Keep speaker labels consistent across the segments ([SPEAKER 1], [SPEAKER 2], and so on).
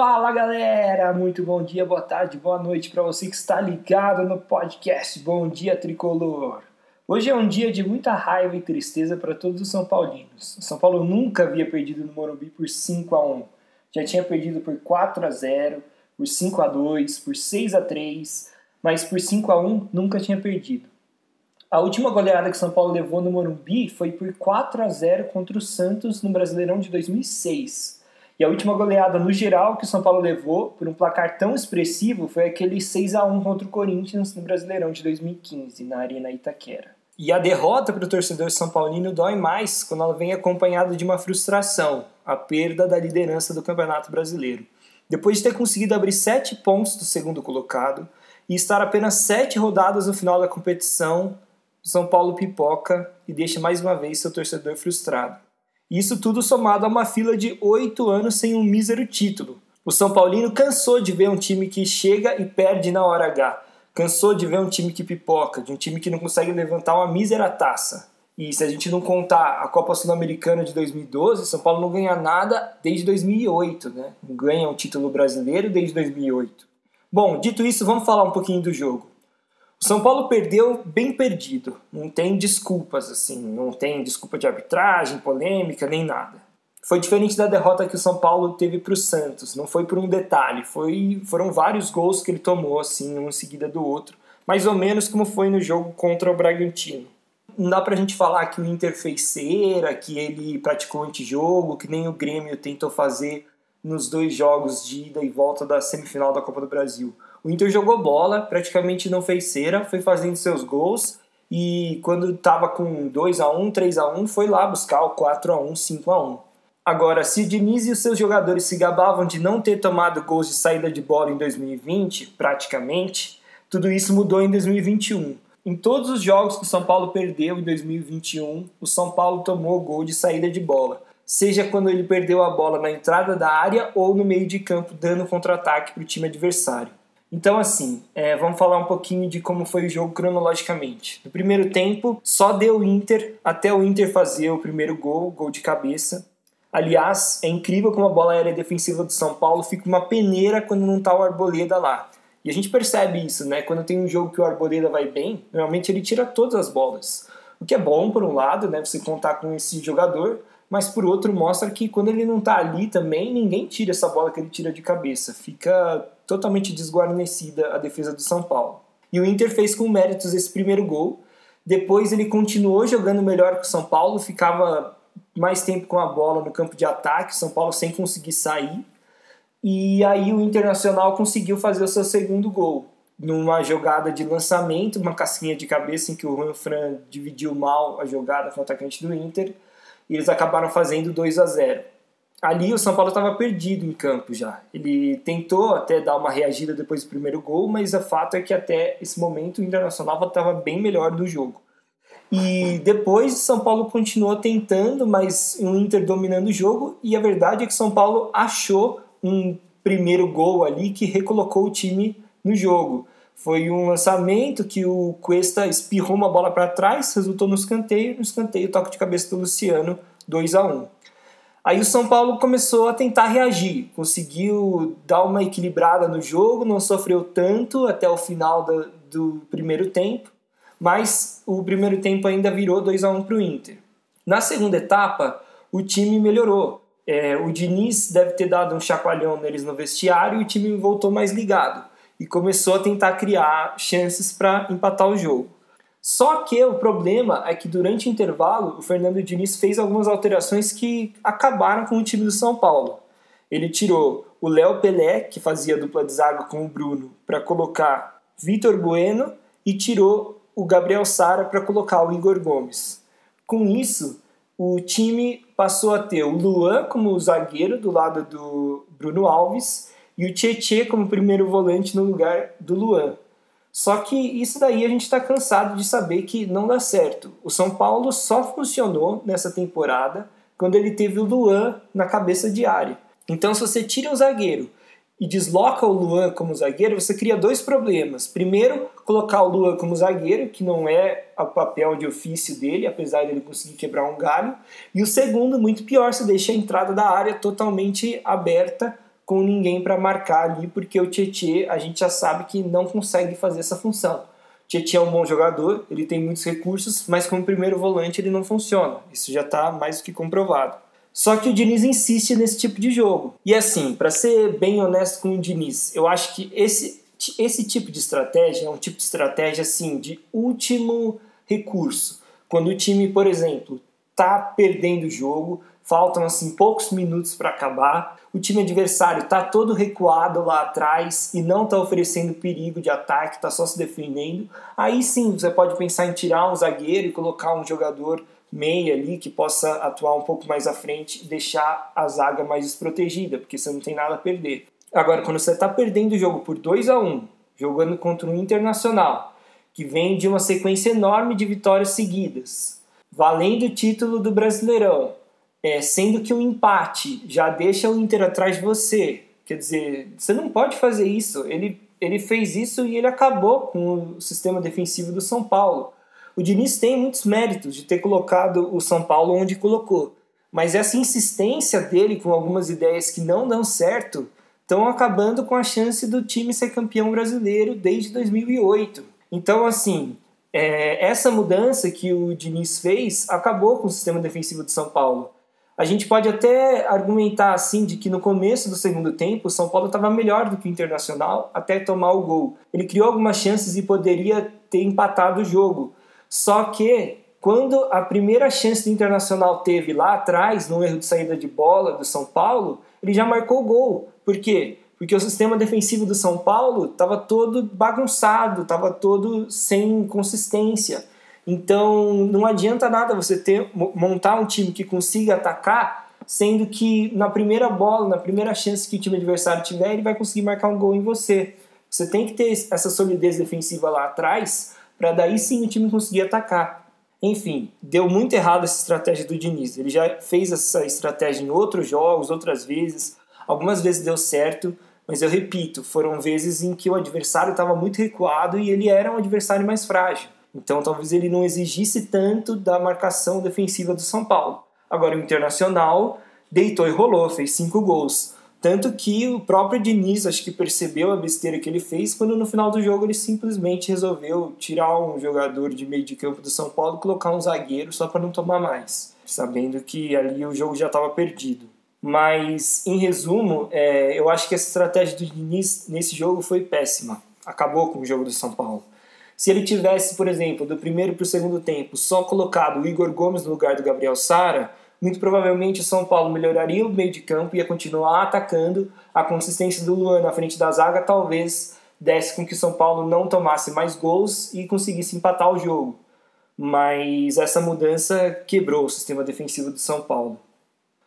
[SPEAKER 1] Fala galera, muito bom dia, boa tarde, boa noite para você que está ligado no podcast Bom Dia Tricolor. Hoje é um dia de muita raiva e tristeza para todos os São Paulinos. O São Paulo nunca havia perdido no Morumbi por 5 a 1. Já tinha perdido por 4 a 0, por 5 a 2, por 6 a 3, mas por 5 a 1 nunca tinha perdido. A última goleada que São Paulo levou no Morumbi foi por 4 a 0 contra o Santos no Brasileirão de 2006. E a última goleada no geral que o São Paulo levou, por um placar tão expressivo, foi aquele 6 a 1 contra o Corinthians no Brasileirão de 2015, na Arena Itaquera. E a derrota para o torcedor São Paulino dói mais quando ela vem acompanhada de uma frustração, a perda da liderança do Campeonato Brasileiro. Depois de ter conseguido abrir sete pontos do segundo colocado e estar apenas sete rodadas no final da competição, São Paulo pipoca e deixa mais uma vez seu torcedor frustrado. Isso tudo somado a uma fila de oito anos sem um mísero título. O São Paulino cansou de ver um time que chega e perde na hora H. Cansou de ver um time que pipoca, de um time que não consegue levantar uma mísera taça. E se a gente não contar a Copa Sul-Americana de 2012, São Paulo não ganha nada desde 2008, né? Não ganha um título brasileiro desde 2008. Bom, dito isso, vamos falar um pouquinho do jogo. O São Paulo perdeu bem perdido. Não tem desculpas, assim. Não tem desculpa de arbitragem, polêmica, nem nada. Foi diferente da derrota que o São Paulo teve para o Santos. Não foi por um detalhe. Foi, foram vários gols que ele tomou, assim, um em seguida do outro. Mais ou menos como foi no jogo contra o Bragantino. Não dá pra gente falar que o Inter fez cera, que ele praticou antijogo, que nem o Grêmio tentou fazer nos dois jogos de ida e volta da semifinal da Copa do Brasil. O Inter jogou bola, praticamente não fez cera, foi fazendo seus gols e quando estava com 2 a 1 3 a 1 foi lá buscar o 4 a 1 5 a 1 Agora, se Diniz e os seus jogadores se gabavam de não ter tomado gols de saída de bola em 2020, praticamente, tudo isso mudou em 2021. Em todos os jogos que o São Paulo perdeu em 2021, o São Paulo tomou gol de saída de bola, seja quando ele perdeu a bola na entrada da área ou no meio de campo, dando contra-ataque para o time adversário. Então, assim, é, vamos falar um pouquinho de como foi o jogo cronologicamente. No primeiro tempo, só deu Inter até o Inter fazer o primeiro gol, gol de cabeça. Aliás, é incrível como a bola aérea defensiva do São Paulo fica uma peneira quando não tá o Arboleda lá. E a gente percebe isso, né? Quando tem um jogo que o Arboleda vai bem, normalmente ele tira todas as bolas. O que é bom, por um lado, né? Você contar com esse jogador, mas por outro mostra que quando ele não tá ali também, ninguém tira essa bola que ele tira de cabeça. Fica totalmente desguarnecida a defesa do São Paulo. E o Inter fez com méritos esse primeiro gol. Depois ele continuou jogando melhor que o São Paulo, ficava mais tempo com a bola no campo de ataque, São Paulo sem conseguir sair. E aí o Internacional conseguiu fazer o seu segundo gol, numa jogada de lançamento, uma casquinha de cabeça em que o Juan Fran dividiu mal a jogada com o atacante do Inter, e eles acabaram fazendo 2 a 0 ali o São Paulo estava perdido em campo já. Ele tentou até dar uma reagida depois do primeiro gol, mas o fato é que até esse momento o Internacional estava bem melhor do jogo. E depois São Paulo continuou tentando, mas o Inter dominando o jogo, e a verdade é que São Paulo achou um primeiro gol ali que recolocou o time no jogo. Foi um lançamento que o Cuesta espirrou uma bola para trás, resultou no escanteio, no escanteio toque de cabeça do Luciano, 2 a 1 Aí o São Paulo começou a tentar reagir, conseguiu dar uma equilibrada no jogo, não sofreu tanto até o final do, do primeiro tempo, mas o primeiro tempo ainda virou 2 a 1 para o Inter. Na segunda etapa, o time melhorou. É, o Diniz deve ter dado um chacoalhão neles no vestiário e o time voltou mais ligado e começou a tentar criar chances para empatar o jogo. Só que o problema é que durante o intervalo o Fernando Diniz fez algumas alterações que acabaram com o time do São Paulo. Ele tirou o Léo Pelé, que fazia dupla de zaga com o Bruno, para colocar Vitor Bueno e tirou o Gabriel Sara para colocar o Igor Gomes. Com isso, o time passou a ter o Luan como zagueiro do lado do Bruno Alves e o Tietê como primeiro volante no lugar do Luan. Só que isso daí a gente está cansado de saber que não dá certo. O São Paulo só funcionou nessa temporada quando ele teve o Luan na cabeça de área. Então, se você tira o zagueiro e desloca o Luan como zagueiro, você cria dois problemas. Primeiro, colocar o Luan como zagueiro, que não é o papel de ofício dele, apesar dele conseguir quebrar um galho. E o segundo, muito pior, você deixa a entrada da área totalmente aberta com ninguém para marcar ali, porque o Tietê a gente já sabe que não consegue fazer essa função. Tietchan é um bom jogador, ele tem muitos recursos, mas como primeiro volante ele não funciona. Isso já está mais do que comprovado. Só que o Diniz insiste nesse tipo de jogo. E assim, para ser bem honesto com o Diniz, eu acho que esse, esse tipo de estratégia é um tipo de estratégia assim de último recurso. Quando o time, por exemplo, tá perdendo o jogo, faltam assim poucos minutos para acabar, o time adversário está todo recuado lá atrás e não está oferecendo perigo de ataque, está só se defendendo, aí sim você pode pensar em tirar um zagueiro e colocar um jogador meia ali que possa atuar um pouco mais à frente deixar a zaga mais desprotegida, porque você não tem nada a perder. Agora, quando você está perdendo o jogo por 2 a 1 um, jogando contra um internacional, que vem de uma sequência enorme de vitórias seguidas, valendo o título do Brasileirão, é, sendo que o empate já deixa o Inter atrás de você. Quer dizer, você não pode fazer isso. Ele, ele fez isso e ele acabou com o sistema defensivo do São Paulo. O Diniz tem muitos méritos de ter colocado o São Paulo onde colocou. Mas essa insistência dele com algumas ideias que não dão certo estão acabando com a chance do time ser campeão brasileiro desde 2008. Então, assim, é, essa mudança que o Diniz fez acabou com o sistema defensivo de São Paulo. A gente pode até argumentar assim de que no começo do segundo tempo o São Paulo estava melhor do que o Internacional até tomar o gol. Ele criou algumas chances e poderia ter empatado o jogo. Só que quando a primeira chance do Internacional teve lá atrás, no erro de saída de bola do São Paulo, ele já marcou o gol. Por quê? Porque o sistema defensivo do São Paulo estava todo bagunçado, estava todo sem consistência. Então não adianta nada você ter montar um time que consiga atacar, sendo que na primeira bola, na primeira chance que o time adversário tiver, ele vai conseguir marcar um gol em você. Você tem que ter essa solidez defensiva lá atrás, para daí sim o time conseguir atacar. Enfim, deu muito errado essa estratégia do Diniz. Ele já fez essa estratégia em outros jogos, outras vezes. Algumas vezes deu certo, mas eu repito, foram vezes em que o adversário estava muito recuado e ele era um adversário mais frágil. Então talvez ele não exigisse tanto da marcação defensiva do São Paulo. Agora o Internacional deitou e rolou, fez cinco gols. Tanto que o próprio Diniz acho que percebeu a besteira que ele fez quando no final do jogo ele simplesmente resolveu tirar um jogador de meio de campo do São Paulo e colocar um zagueiro só para não tomar mais, sabendo que ali o jogo já estava perdido. Mas, em resumo, é, eu acho que essa estratégia do Diniz nesse jogo foi péssima. Acabou com o jogo do São Paulo. Se ele tivesse, por exemplo, do primeiro para o segundo tempo, só colocado o Igor Gomes no lugar do Gabriel Sara, muito provavelmente o São Paulo melhoraria o meio de campo e ia continuar atacando. A consistência do Luan na frente da zaga talvez desse com que o São Paulo não tomasse mais gols e conseguisse empatar o jogo. Mas essa mudança quebrou o sistema defensivo do São Paulo.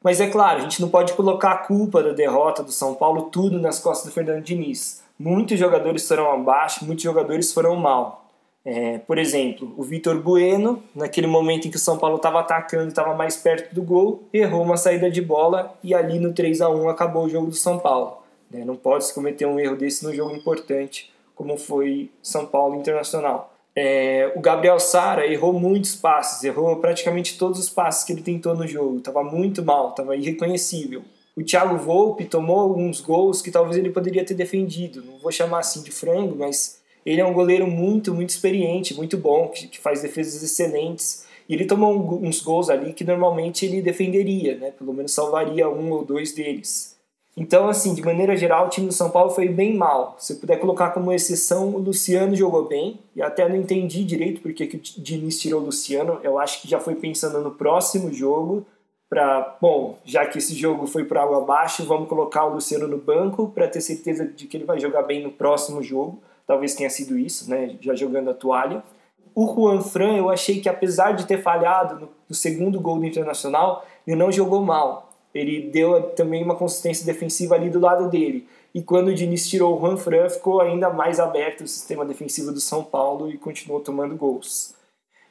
[SPEAKER 1] Mas é claro, a gente não pode colocar a culpa da derrota do São Paulo tudo nas costas do Fernando Diniz muitos jogadores foram abaixo, muitos jogadores foram mal. É, por exemplo, o Vitor Bueno, naquele momento em que o São Paulo estava atacando, estava mais perto do gol, errou uma saída de bola e ali no 3 a 1 acabou o jogo do São Paulo. Né? Não pode se cometer um erro desse no jogo importante, como foi São Paulo Internacional. É, o Gabriel Sara errou muitos passes, errou praticamente todos os passes que ele tentou no jogo, estava muito mal, estava irreconhecível. O Thiago Volpe tomou alguns gols que talvez ele poderia ter defendido. Não vou chamar assim de frango, mas ele é um goleiro muito, muito experiente, muito bom, que, que faz defesas excelentes. E ele tomou uns gols ali que normalmente ele defenderia, né? Pelo menos salvaria um ou dois deles. Então, assim, de maneira geral, o time do São Paulo foi bem mal. Se puder colocar como exceção, o Luciano jogou bem. E até não entendi direito porque que o Diniz tirou o Luciano. Eu acho que já foi pensando no próximo jogo para, bom, já que esse jogo foi para água abaixo, vamos colocar o Luciano no banco para ter certeza de que ele vai jogar bem no próximo jogo. Talvez tenha sido isso, né? Já jogando a toalha. O Juan Fran, eu achei que apesar de ter falhado no, segundo gol do Internacional, ele não jogou mal. Ele deu também uma consistência defensiva ali do lado dele. E quando o Diniz tirou o Juan Fran, ficou ainda mais aberto o sistema defensivo do São Paulo e continuou tomando gols.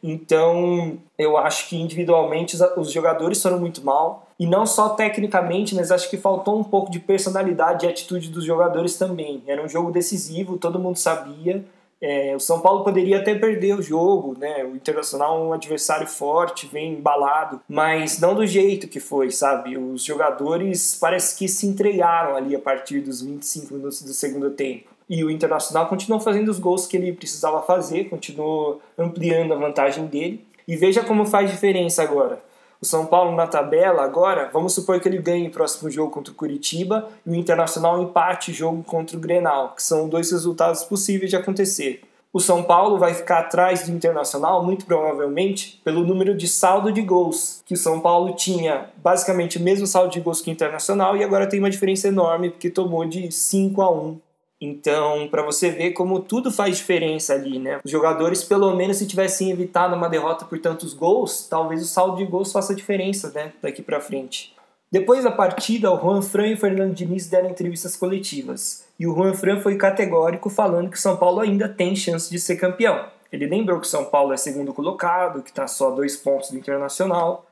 [SPEAKER 1] Então, eu acho que individualmente os jogadores foram muito mal. E não só tecnicamente, mas acho que faltou um pouco de personalidade e atitude dos jogadores também. Era um jogo decisivo, todo mundo sabia É, o São Paulo poderia até perder o jogo, né? O Internacional é um adversário forte, vem embalado, mas não do jeito que foi, sabe? Os jogadores parece que se entregaram ali a partir dos 25 minutos do segundo tempo. E o Internacional continuou fazendo os gols que ele precisava fazer, continuou ampliando a vantagem dele. E veja como faz diferença agora. O São Paulo na tabela agora, vamos supor que ele ganhe o próximo jogo contra o Curitiba e o Internacional empate jogo contra o Grenal, que são dois resultados possíveis de acontecer. O São Paulo vai ficar atrás do Internacional, muito provavelmente, pelo número de saldo de gols, que o São Paulo tinha basicamente o mesmo saldo de gols que o Internacional e agora tem uma diferença enorme, porque tomou de 5 a 1 então, para você ver como tudo faz diferença ali, né? Os jogadores, pelo menos, se tivessem evitado uma derrota por tantos gols, talvez o saldo de gols faça diferença, né? Daqui para frente. Depois da partida, o Juan Fran e o Fernando Diniz deram entrevistas coletivas. E o Juan Fran foi categórico falando que o São Paulo ainda tem chance de ser campeão. Ele lembrou que o São Paulo é segundo colocado, que está só dois pontos do Internacional.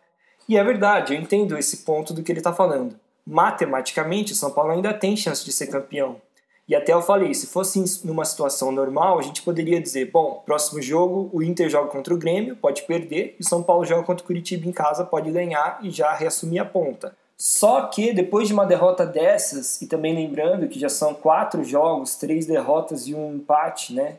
[SPEAKER 1] E é verdade, eu entendo esse ponto do que ele está falando. Matematicamente, o São Paulo ainda tem chance de ser campeão. E até eu falei, se fosse numa situação normal, a gente poderia dizer, bom, próximo jogo o Inter joga contra o Grêmio, pode perder, e o São Paulo joga contra o Curitiba em casa, pode ganhar e já reassumir a ponta. Só que depois de uma derrota dessas, e também lembrando que já são quatro jogos, três derrotas e um empate, né?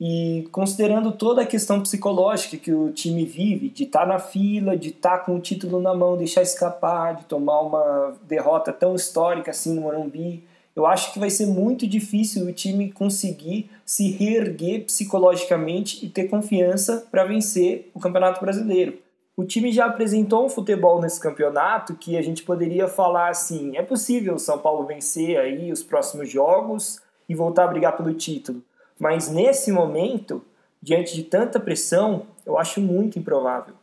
[SPEAKER 1] E considerando toda a questão psicológica que o time vive, de estar tá na fila, de estar tá com o título na mão, deixar escapar, de tomar uma derrota tão histórica assim no Morumbi, eu acho que vai ser muito difícil o time conseguir se reerguer psicologicamente e ter confiança para vencer o Campeonato Brasileiro. O time já apresentou um futebol nesse campeonato que a gente poderia falar assim: é possível o São Paulo vencer aí os próximos jogos e voltar a brigar pelo título. Mas nesse momento, diante de tanta pressão, eu acho muito improvável.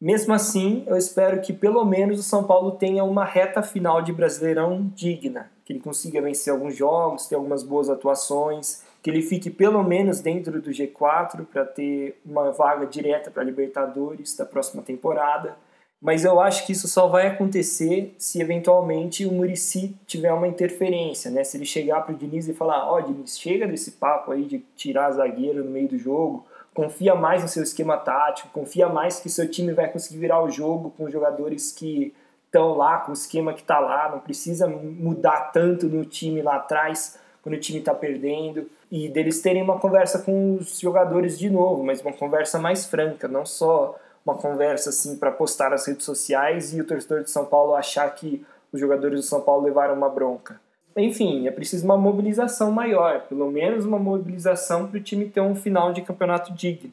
[SPEAKER 1] Mesmo assim, eu espero que pelo menos o São Paulo tenha uma reta final de Brasileirão digna que ele consiga vencer alguns jogos, ter algumas boas atuações, que ele fique pelo menos dentro do G4 para ter uma vaga direta para Libertadores da próxima temporada. Mas eu acho que isso só vai acontecer se eventualmente o Murici tiver uma interferência, né? Se ele chegar para o Diniz e falar: Ó, oh, Diniz, chega desse papo aí de tirar zagueiro no meio do jogo, confia mais no seu esquema tático, confia mais que seu time vai conseguir virar o jogo com jogadores que estão lá, com o esquema que está lá, não precisa mudar tanto no time lá atrás, quando o time está perdendo, e deles terem uma conversa com os jogadores de novo, mas uma conversa mais franca, não só uma conversa assim para postar nas redes sociais e o torcedor de São Paulo achar que os jogadores do São Paulo levaram uma bronca. Enfim, é preciso uma mobilização maior, pelo menos uma mobilização para o time ter um final de campeonato digno.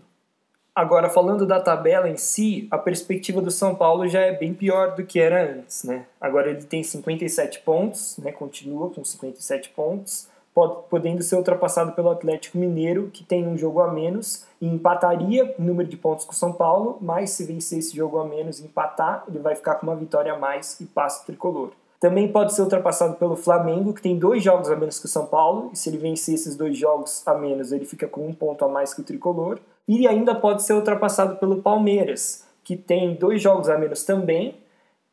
[SPEAKER 1] Agora, falando da tabela em si, a perspectiva do São Paulo já é bem pior do que era antes, né? Agora ele tem 57 pontos, né? Continua com 57 pontos, podendo ser ultrapassado pelo Atlético Mineiro, que tem um jogo a menos e empataria o número de pontos com o São Paulo, mas se vencer esse jogo a menos e empatar, ele vai ficar com uma vitória a mais e passa o tricolor. Também pode ser ultrapassado pelo Flamengo, que tem dois jogos a menos que o São Paulo, e se ele vencer esses dois jogos a menos, ele fica com um ponto a mais que o tricolor e ainda pode ser ultrapassado pelo Palmeiras, que tem dois jogos a menos também,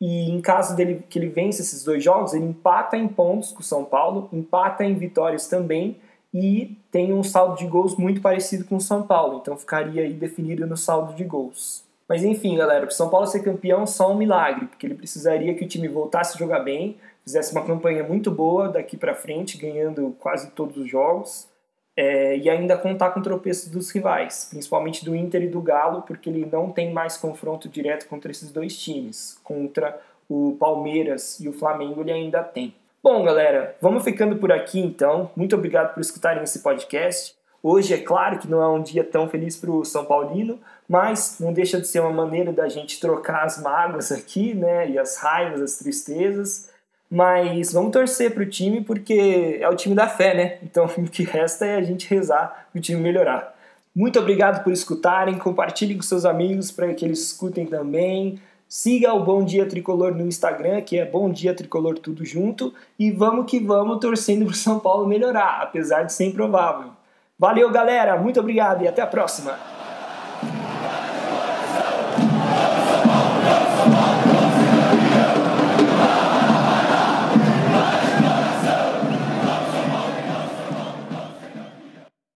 [SPEAKER 1] e em caso dele que ele vence esses dois jogos, ele empata em pontos com o São Paulo, empata em vitórias também e tem um saldo de gols muito parecido com o São Paulo, então ficaria aí definido no saldo de gols. Mas enfim, galera, para o São Paulo ser campeão só um milagre, porque ele precisaria que o time voltasse a jogar bem, fizesse uma campanha muito boa daqui para frente, ganhando quase todos os jogos é, e ainda contar com o tropeço dos rivais, principalmente do Inter e do Galo, porque ele não tem mais confronto direto contra esses dois times. Contra o Palmeiras e o Flamengo ele ainda tem. Bom, galera, vamos ficando por aqui então. Muito obrigado por escutarem esse podcast. Hoje é claro que não é um dia tão feliz para o São Paulino, mas não deixa de ser uma maneira da gente trocar as mágoas aqui, né? E as raivas, as tristezas mas vamos torcer para o time porque é o time da fé, né? Então o que resta é a gente rezar para o time melhorar. Muito obrigado por escutarem, compartilhem com seus amigos para que eles escutem também. Siga o Bom Dia Tricolor no Instagram, que é Bom Dia Tricolor tudo junto. E vamos que vamos torcendo para o São Paulo melhorar, apesar de ser improvável. Valeu, galera. Muito obrigado e até a próxima.